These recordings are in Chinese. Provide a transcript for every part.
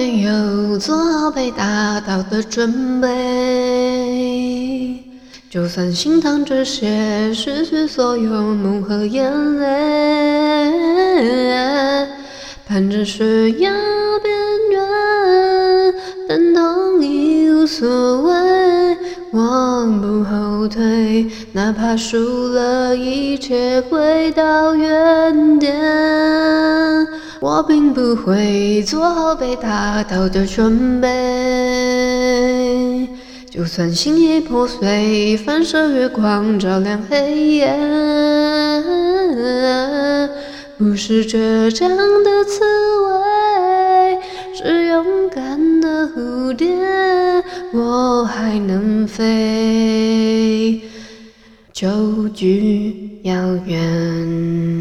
没有做好被打倒的准备，就算心疼这些失去所有梦和眼泪，伴着悬崖边缘，但痛已无所谓，我不后退，哪怕输了一切回到原点。我并不会做好被打倒的准备，就算心已破碎，反射月光照亮黑夜。不是倔强的刺猬，是勇敢的蝴蝶，我还能飞，就距遥远。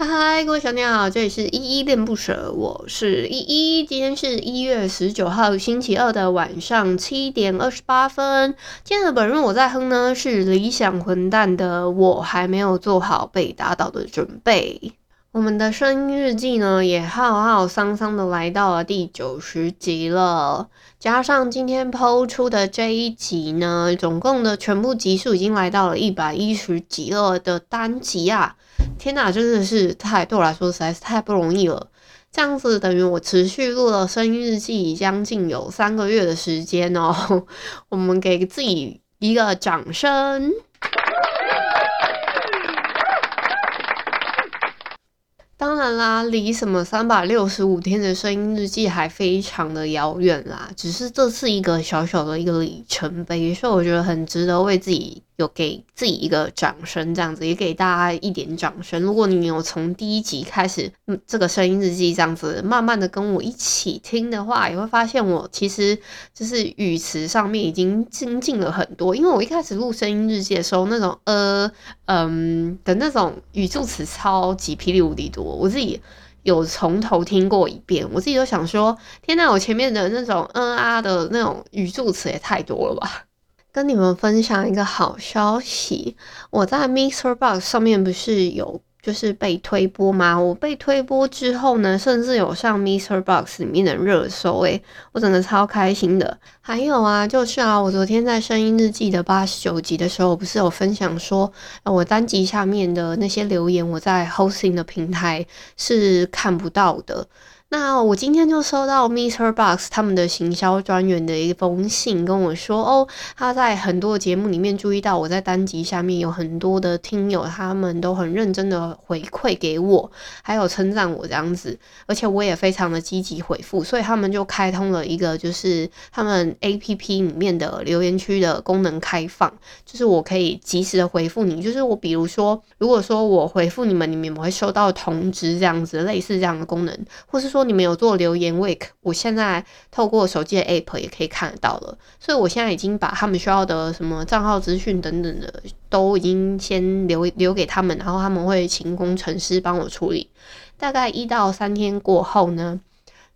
嗨嗨，各位小鸟好，这里是依依恋不舍，我是依依。今天是一月十九号星期二的晚上七点二十八分。今天的本日我在哼呢，是理想混蛋的，我还没有做好被打倒的准备。我们的声音日记呢，也浩浩桑桑的来到了第九十集了，加上今天抛出的这一集呢，总共的全部集数已经来到了一百一十集了的单集啊。天呐，真的是太，对我来说实在是太不容易了。这样子等于我持续录了声音日记将近有三个月的时间哦。我们给自己一个掌声。当然啦，离什么三百六十五天的声音日记还非常的遥远啦。只是这是一个小小的一个里程碑，所以我觉得很值得为自己。有给自己一个掌声，这样子也给大家一点掌声。如果你有从第一集开始，嗯，这个声音日记这样子慢慢的跟我一起听的话，也会发现我其实就是语词上面已经精进了很多。因为我一开始录声音日记的时候，那种呃嗯的那种语助词超级霹雳无敌多，我自己有从头听过一遍，我自己都想说，天呐，我前面的那种嗯啊的那种语助词也太多了吧。跟你们分享一个好消息，我在 MixerBox 上面不是有就是被推播嘛？我被推播之后呢，甚至有上 Mr. Box 里面的热搜，诶，我真的超开心的。还有啊，就是啊，我昨天在声音日记的八十九集的时候，不是有分享说，我单集下面的那些留言，我在 Hosting 的平台是看不到的。那我今天就收到 MixerBox 他们的行销专员的一封信，跟我说哦，他在很多节目里面注意到我在单集下面有很多的听友，他们都很认真的回馈给我，还有称赞我这样子，而且我也非常的积极回复，所以他们就开通了一个就是他们 APP 里面的留言区的功能开放，就是我可以及时的回复你，就是我比如说，如果说我回复你们，你们会收到通知这样子，类似这样的功能，或是说。你们有做留言 week，我现在透过手机的 app 也可以看得到了，所以我现在已经把他们需要的什么账号资讯等等的都已经先留留给他们，然后他们会请工程师帮我处理。大概一到三天过后呢，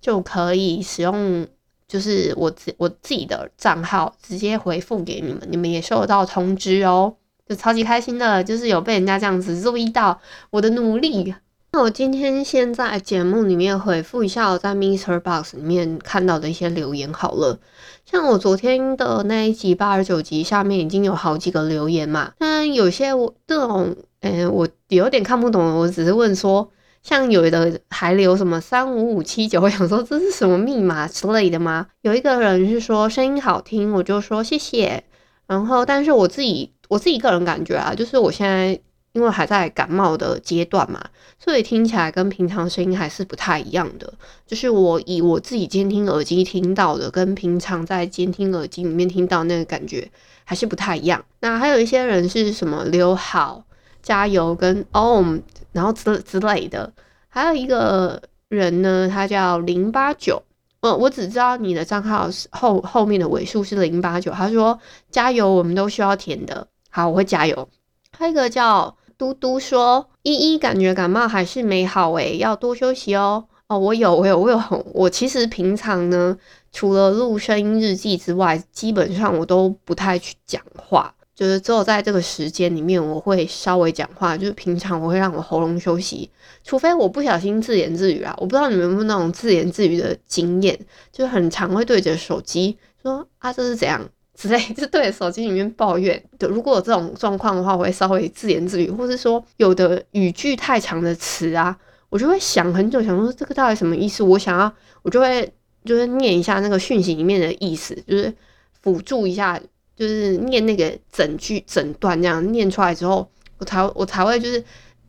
就可以使用，就是我自我自己的账号直接回复给你们，你们也收到通知哦，就超级开心的，就是有被人家这样子注意到我的努力。那我今天先在节目里面回复一下我在 Mister Box 里面看到的一些留言好了。像我昨天的那一集八十九集下面已经有好几个留言嘛，但有些我这种，诶、我有点看不懂，我只是问说，像有的还留什么三五五七九，我想说这是什么密码之类的吗？有一个人是说声音好听，我就说谢谢。然后，但是我自己我自己个人感觉啊，就是我现在。因为还在感冒的阶段嘛，所以听起来跟平常声音还是不太一样的。就是我以我自己监听耳机听到的，跟平常在监听耳机里面听到那个感觉还是不太一样。那还有一些人是什么留好、加油跟哦，然后之之类的。还有一个人呢，他叫零八九，我我只知道你的账号是后后面的尾数是零八九。他说加油，我们都需要填的。好，我会加油。还有一个叫嘟嘟说，依依感觉感冒还是没好诶、欸，要多休息哦。哦，我有，我有，我有。我其实平常呢，除了录声音日记之外，基本上我都不太去讲话。就是只有在这个时间里面，我会稍微讲话。就是平常我会让我喉咙休息，除非我不小心自言自语啊。我不知道你们有没有那种自言自语的经验，就是很常会对着手机说啊，这是怎样之类，就对着手机里面抱怨。对，如果有这种状况的话，我会稍微自言自语，或是说有的语句太长的词啊，我就会想很久，想说这个到底什么意思？我想要，我就会就是念一下那个讯息里面的意思，就是辅助一下。就是念那个整句整段这样念出来之后，我才我才会就是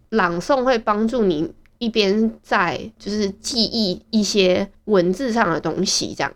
朗诵，会帮助你一边在就是记忆一些文字上的东西这样。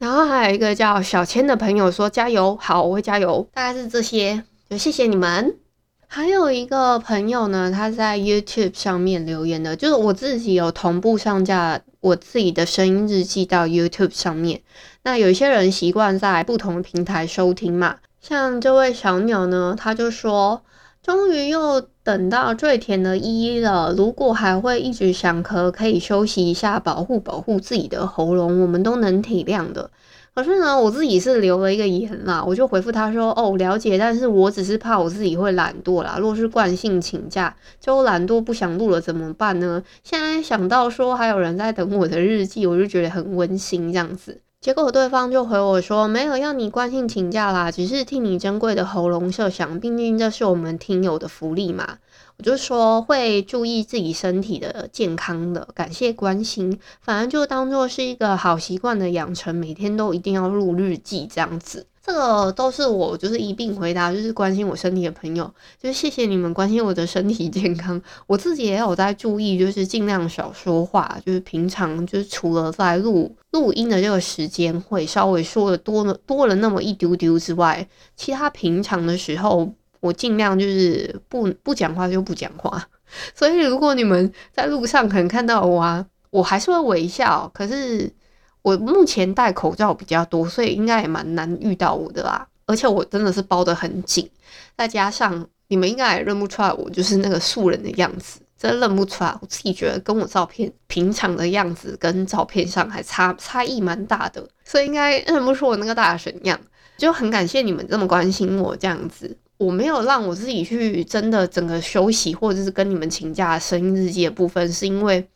然后还有一个叫小千的朋友说加油，好，我会加油，大概是这些，就谢谢你们。还有一个朋友呢，他在 YouTube 上面留言的，就是我自己有同步上架我自己的声音日记到 YouTube 上面。那有一些人习惯在不同的平台收听嘛，像这位小鸟呢，他就说，终于又等到最甜的依依了。如果还会一直想咳，可以休息一下，保护保护自己的喉咙，我们都能体谅的。可是呢，我自己是留了一个言啦，我就回复他说：“哦，了解，但是我只是怕我自己会懒惰啦。若是惯性请假，就懒惰不想录了怎么办呢？现在想到说还有人在等我的日记，我就觉得很温馨这样子。结果对方就回我说：没有要你关心请假啦，只是替你珍贵的喉咙设想，毕竟这是我们听友的福利嘛。”我就说会注意自己身体的健康的，感谢关心，反正就当做是一个好习惯的养成，每天都一定要录日记这样子。这个都是我就是一并回答，就是关心我身体的朋友，就是谢谢你们关心我的身体健康。我自己也有在注意，就是尽量少说话，就是平常就是除了在录录音的这个时间会稍微说的多了多了那么一丢丢之外，其他平常的时候。我尽量就是不不讲话就不讲话，所以如果你们在路上可能看到我啊，我还是会微笑。可是我目前戴口罩比较多，所以应该也蛮难遇到我的啦。而且我真的是包得很紧，再加上你们应该也认不出来我就是那个素人的样子，真认不出来。我自己觉得跟我照片平常的样子跟照片上还差差异蛮大的，所以应该认不出我那个大神样。就很感谢你们这么关心我这样子。我没有让我自己去真的整个休息，或者是跟你们请假声音日记的部分，是因为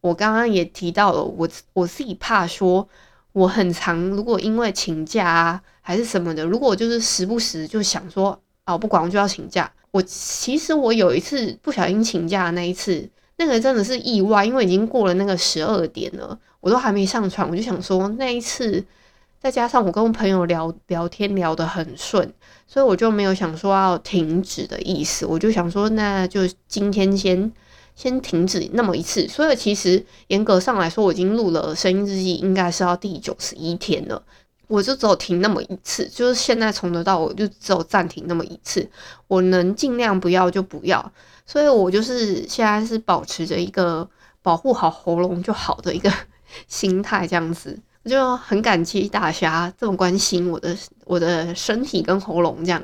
我刚刚也提到了，我我自己怕说我很常，如果因为请假啊还是什么的，如果就是时不时就想说啊，不管我就要请假。我其实我有一次不小心请假的那一次，那个真的是意外，因为已经过了那个十二点了，我都还没上床，我就想说那一次。再加上我跟我朋友聊聊天聊得很顺，所以我就没有想说要停止的意思。我就想说，那就今天先先停止那么一次。所以其实严格上来说，我已经录了声音日记，应该是要第九十一天了。我就只有停那么一次，就是现在从头到尾就只有暂停那么一次。我能尽量不要就不要，所以我就是现在是保持着一个保护好喉咙就好的一个心态，这样子。我就很感激大家这么关心我的我的身体跟喉咙这样，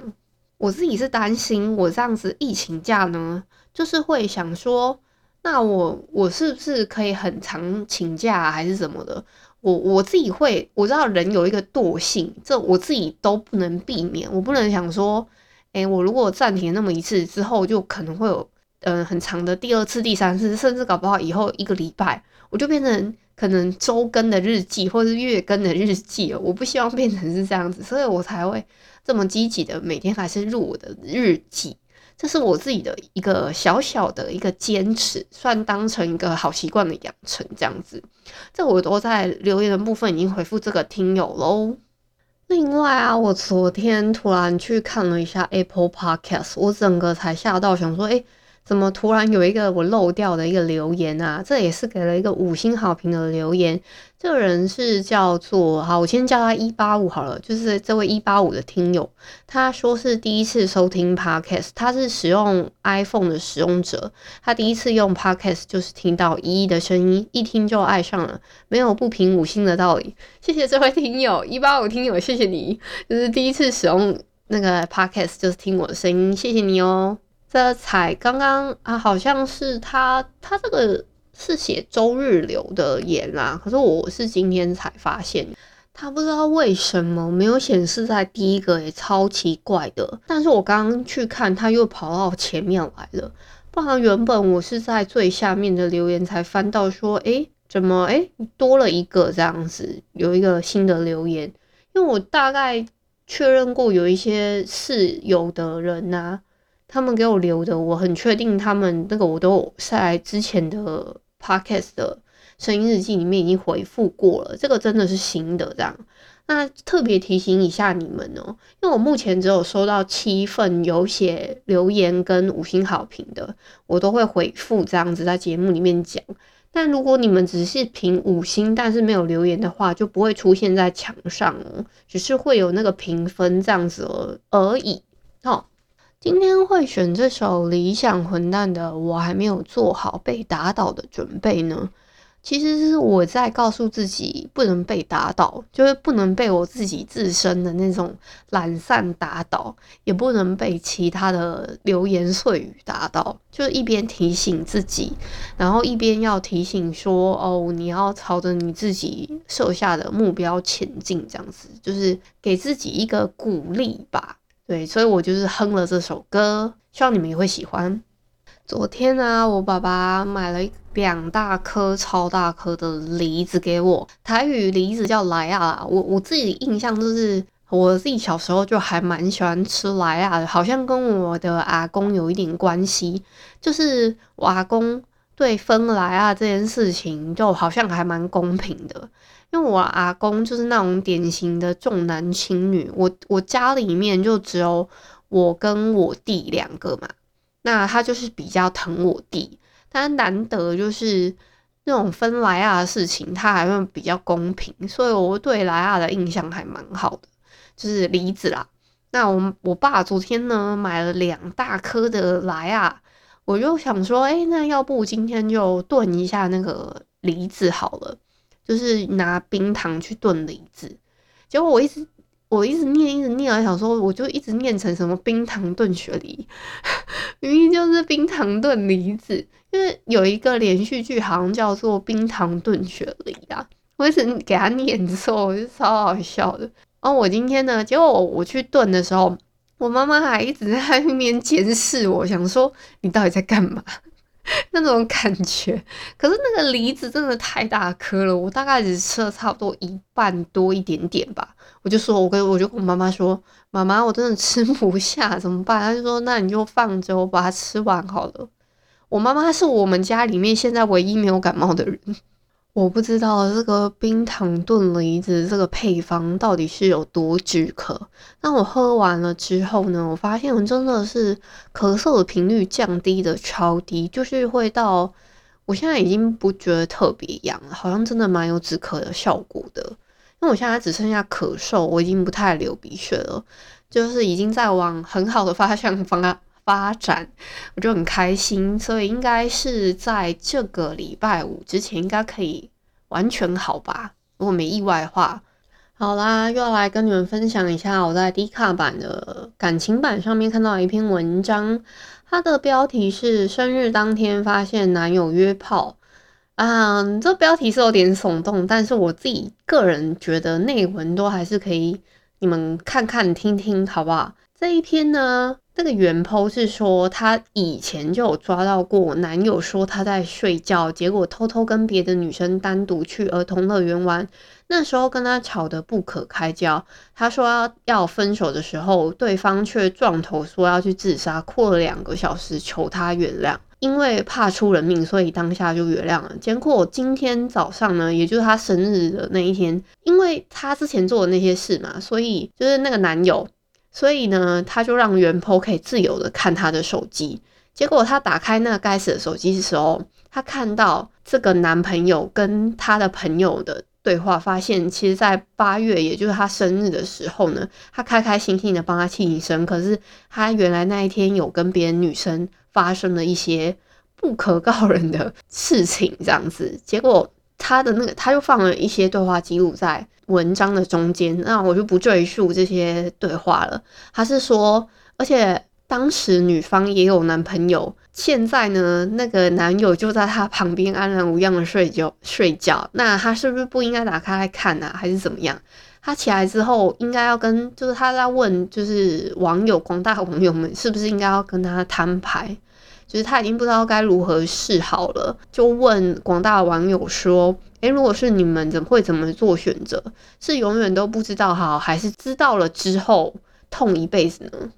我自己是担心我这样子疫情假呢，就是会想说，那我我是不是可以很常请假啊，还是什么的？我我自己会，我知道人有一个惰性，这我自己都不能避免，我不能想说，诶，我如果暂停那么一次之后，就可能会有嗯很长的第二次、第三次，甚至搞不好以后一个礼拜，我就变成。可能周更的日记，或是月更的日记了，我不希望变成是这样子，所以我才会这么积极的每天还是入我的日记，这是我自己的一个小小的一个坚持，算当成一个好习惯的养成这样子。这我都在留言的部分已经回复这个听友喽。另外啊，我昨天突然去看了一下 Apple Podcast，我整个才吓到，想说，诶怎么突然有一个我漏掉的一个留言啊？这也是给了一个五星好评的留言。这个人是叫做，好，我先叫他一八五好了，就是这位一八五的听友，他说是第一次收听 Podcast，他是使用 iPhone 的使用者，他第一次用 Podcast 就是听到依依的声音，一听就爱上了，没有不评五星的道理。谢谢这位听友一八五听友，谢谢你，就是第一次使用那个 Podcast 就是听我的声音，谢谢你哦。这才刚刚啊，好像是他他这个。是写周日留的言啦，可是我是今天才发现，他不知道为什么没有显示在第一个，也超奇怪的。但是我刚刚去看，他又跑到前面来了，不然原本我是在最下面的留言才翻到说，诶，怎么诶多了一个这样子，有一个新的留言，因为我大概确认过有一些室友的人呐、他们给我留的，我很确定他们那个我都在之前的。Podcast 的声音日记里面已经回复过了，这个真的是新的这样。那特别提醒一下你们哦，因为我目前只有收到七份有写留言跟五星好评的，我都会回复这样子在节目里面讲。但如果你们只是评五星，但是没有留言的话，就不会出现在墙上哦，只是会有那个评分这样子而已。好。今天会选这首理想混蛋的，我还没有做好被打倒的准备呢。其实是我在告诉自己，不能被打倒，就是不能被我自己自身的那种懒散打倒，也不能被其他的流言碎语打倒。就一边提醒自己，然后一边要提醒说：“哦，你要朝着你自己设下的目标前进。”这样子，就是给自己一个鼓励吧。对，所以我就是哼了这首歌，希望你们也会喜欢。昨天呢、我爸爸买了两大颗超大颗的梨子给我，台语梨子叫莱仔。我我自己印象就是，我自己小时候就还蛮喜欢吃莱亚的，好像跟我的阿公有一点关系，就是我阿公对分莱仔这件事情，就好像还蛮公平的。因为我阿公就是那种典型的重男轻女，我我家里面就只有我跟我弟两个嘛，那他就是比较疼我弟，但难得就是那种分莱亚的事情，他还会比较公平，所以我对莱亚的印象还蛮好的，就是梨子啦。那我我爸昨天呢买了两大颗的莱亚，我就想说，哎、那要不今天就炖一下那个梨子好了。就是拿冰糖去炖梨子，结果我一直我一直念一直念，想说我就一直念成什么冰糖炖雪梨，明明就是冰糖炖梨子，因为有一个连续剧好像叫做冰糖炖雪梨啊，我一直给他念错，我就超好笑的。然后我今天呢，结果，我去炖的时候，我妈妈还一直在那边监视我，想说你到底在干嘛？那种感觉，可是那个梨子真的太大颗了，我大概只吃了差不多一半多一点点吧。我就说，我跟我就跟我妈妈说，妈妈，我真的吃不下，怎么办？她就说，那你就放着，我把它吃完好了。我妈妈是我们家里面现在唯一没有感冒的人。我不知道这个冰糖炖梨子这个配方到底是有多止咳。那我喝完了之后呢，我发现我真的是咳嗽的频率降低的超低，就是会到我现在已经不觉得特别痒了，好像真的蛮有止咳的效果的。因为我现在只剩下咳嗽，我已经不太流鼻血了，就是已经在往很好的方向发发展，我就很开心，所以应该是在这个礼拜五之前应该可以完全好吧？如果没意外的话，好啦，又来跟你们分享一下我在 D 卡版的感情版上面看到一篇文章，它的标题是“生日当天发现男友约炮”。嗯，这标题是有点耸动，但是我自己个人觉得内文都还是可以，你们看看听听，好不好？这一篇呢？这个原 po 是说，她以前就有抓到过男友说他在睡觉，结果偷偷跟别的女生单独去儿童乐园玩。那时候跟他吵得不可开交，他说要要分手的时候，对方却撞头说要去自杀，哭了两个小时求他原谅，因为怕出人命，所以当下就原谅了。结果今天早上呢，也就是他生日的那一天，因为他之前做的那些事嘛，所以就是那个男友。所以呢，他就让原 po 可以自由的看他的手机，结果她打开那个该死的手机的时候，她看到这个男朋友跟他的朋友的对话，发现其实，在八月，也就是他生日的时候呢，他开开心心的帮他庆生，可是他原来那一天有跟别的女生发生了一些不可告人的事情，这样子，结果他的那个他就放了一些对话记录在文章的中间，那我就不赘述这些对话了。他是说，而且。当时女方也有男朋友，现在呢，那个男友就在她旁边安然无恙的睡觉睡觉。那他是不是不应该打开来看啊？还是怎么样？他起来之后应该要跟，就是他在问，就是网友广大网友们是不是应该要跟他摊牌？就是他已经不知道该如何是好了，就问广大网友说：“诶、如果是你们，怎会怎么做选择？是永远都不知道好，还是知道了之后痛一辈子呢？”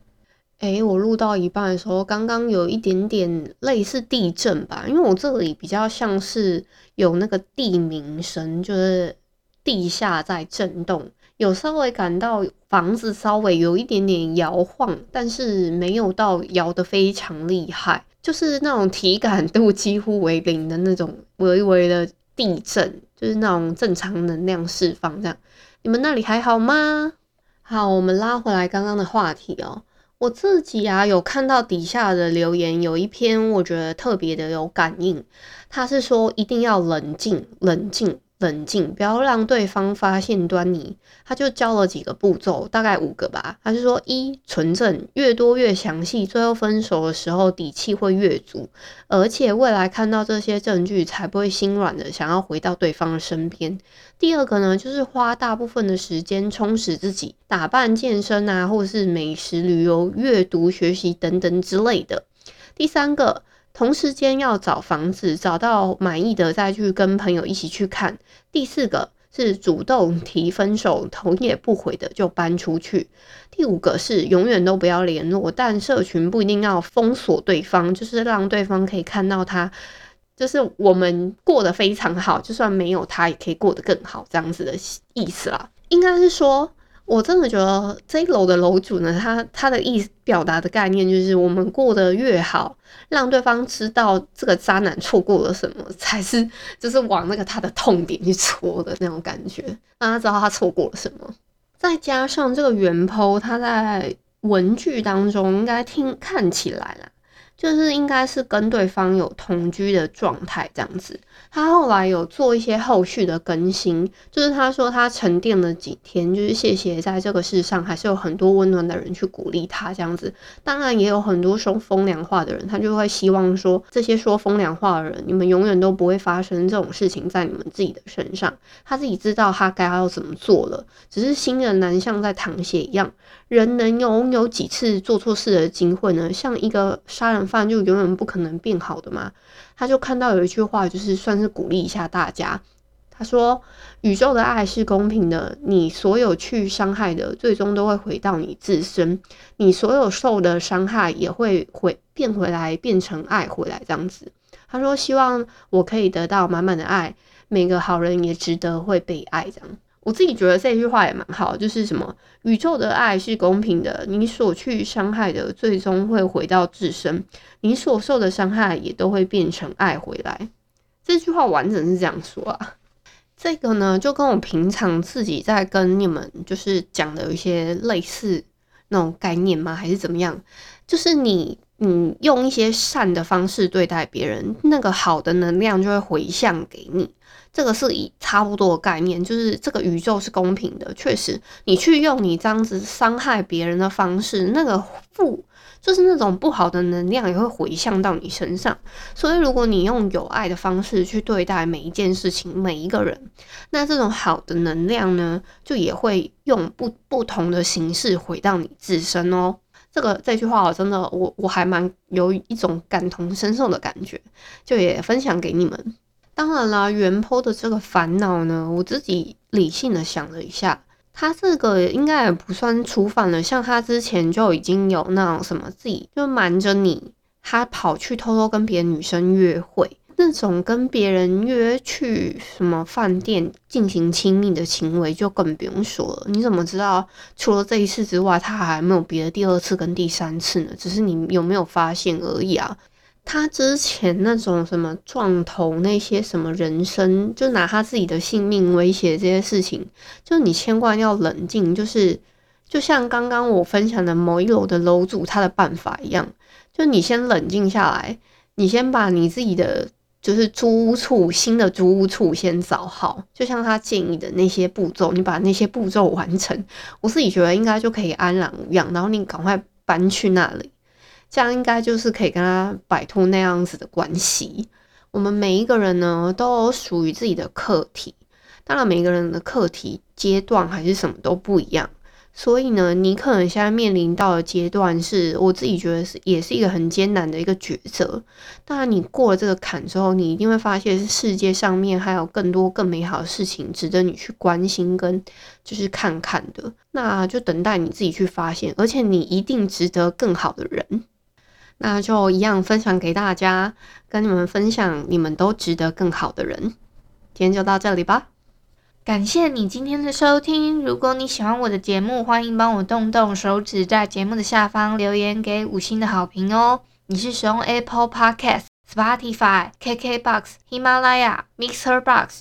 哎、欸，我录到一半的时候，刚刚有一点点类似地震吧，因为我这里比较像是有那个地鸣声，就是地下在震动，有稍微感到房子稍微有一点点摇晃，但是没有到摇得非常厉害，就是那种体感度几乎为零的那种微微的地震，就是那种正常能量释放这样。你们那里还好吗？好，我们拉回来刚刚的话题哦。我自己啊，有看到底下的留言，有一篇我觉得特别的有感应。他是说一定要冷静，冷静。冷静，不要让对方发现端倪。他就教了几个步骤，大概五个吧。他就说：一、存证，越多越详细，最后分手的时候底气会越足，而且未来看到这些证据才不会心软的想要回到对方的身边。第二个呢，就是花大部分的时间充实自己，打扮、健身啊，或是美食、旅游、阅读、学习等等之类的。第三个。同时间要找房子，找到满意的再去跟朋友一起去看。第四个是主动提分手，头也不回的就搬出去。第五个是永远都不要联络，但社群不一定要封锁对方，就是让对方可以看到他，就是我们过得非常好，就算没有他也可以过得更好，这样子的意思啦。应该是说。我真的觉得这一楼的楼主呢，他他的意思表达的概念就是，我们过得越好，让对方知道这个渣男错过了什么，才是就是往那个他的痛点去戳的那种感觉，让他知道他错过了什么。再加上这个原 PO，他在文句当中应该听看起来啦。就是应该是跟对方有同居的状态这样子。他后来有做一些后续的更新，就是他说他沉淀了几天，就是谢谢在这个世上还是有很多温暖的人去鼓励他这样子。当然也有很多说风凉话的人，他就会希望说这些说风凉话的人，你们永远都不会发生这种事情在你们自己的身上。他自己知道他该要怎么做了，只是新人难像在淌血一样，人能拥有几次做错事的机会呢？像一个杀人犯就永远不可能变好的嘛。他就看到有一句话，就是算是鼓励一下大家。他说：“宇宙的爱是公平的，你所有去伤害的，最终都会回到你自身。你所有受的伤害也会回变回来，变成爱回来这样子。”他说：“希望我可以得到满满的爱，每个好人也值得会被爱。”这样。我自己觉得这句话也蛮好，就是什么宇宙的爱是公平的，你所去伤害的最终会回到自身，你所受的伤害也都会变成爱回来。这句话完整是这样说啊，这个呢就跟我平常自己在跟你们就是讲的有一些类似那种概念吗？还是怎么样？就是你你用一些善的方式对待别人，那个好的能量就会回向给你。这个是以差不多的概念，就是这个宇宙是公平的。确实，你去用你这样子伤害别人的方式，那个负就是那种不好的能量也会回向到你身上。所以，如果你用有爱的方式去对待每一件事情、每一个人，那这种好的能量呢，就也会用不不同的形式回到你自身哦。这个这句话我真的我我还蛮有一种感同身受的感觉，就也分享给你们。当然啦，原 PO 的这个烦恼呢，我自己理性的想了一下，他这个应该也不算初犯了。像他之前就已经有那种什么自己就瞒着你，他跑去偷偷跟别的女生约会。那种跟别人约去什么饭店进行亲密的行为，就更不用说了。你怎么知道除了这一次之外，他还没有别的第二次跟第三次呢？只是你有没有发现而已啊？他之前那种什么撞头那些什么人身，就拿他自己的性命威胁这些事情，就你千万要冷静。就是就像刚刚我分享的某一楼的楼主他的办法一样，就你先冷静下来，你先把你自己的就是租屋处新的租屋处先找好，就像他建议的那些步骤，你把那些步骤完成，我自己觉得应该就可以安然无恙，然后你赶快搬去那里。这样应该就是可以跟他摆脱那样子的关系。我们每一个人呢，都有属于自己的课题。当然，每个人的课题阶段还是什么都不一样。所以呢，你可能现在面临到的阶段是，我自己觉得是也是一个很艰难的一个抉择。当然，你过了这个坎之后，你一定会发现世界上面还有更多更美好的事情值得你去关心跟就是看看的。那就等待你自己去发现，而且你一定值得更好的人。那就一样分享给大家，跟你们分享，你们都值得更好的人。今天就到这里吧，感谢你今天的收听。如果你喜欢我的节目，欢迎帮我动动手指，在节目的下方留言给五星的好评哦。你是使用 Apple Podcast、Spotify、KKBox、喜马拉雅、Mixer Box，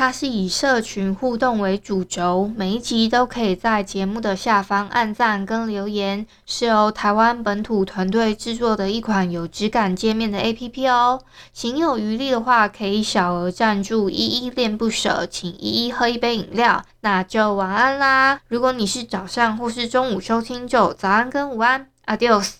它是以社群互动为主轴，每一集都可以在节目的下方按赞跟留言，是由台湾本土团队制作的一款有质感界面的 APP 哦。行有余力的话，可以小额赞助依依恋不舍，请依依喝一杯饮料。那就晚安啦！如果你是早上或是中午收听，就早安跟午安，Adios。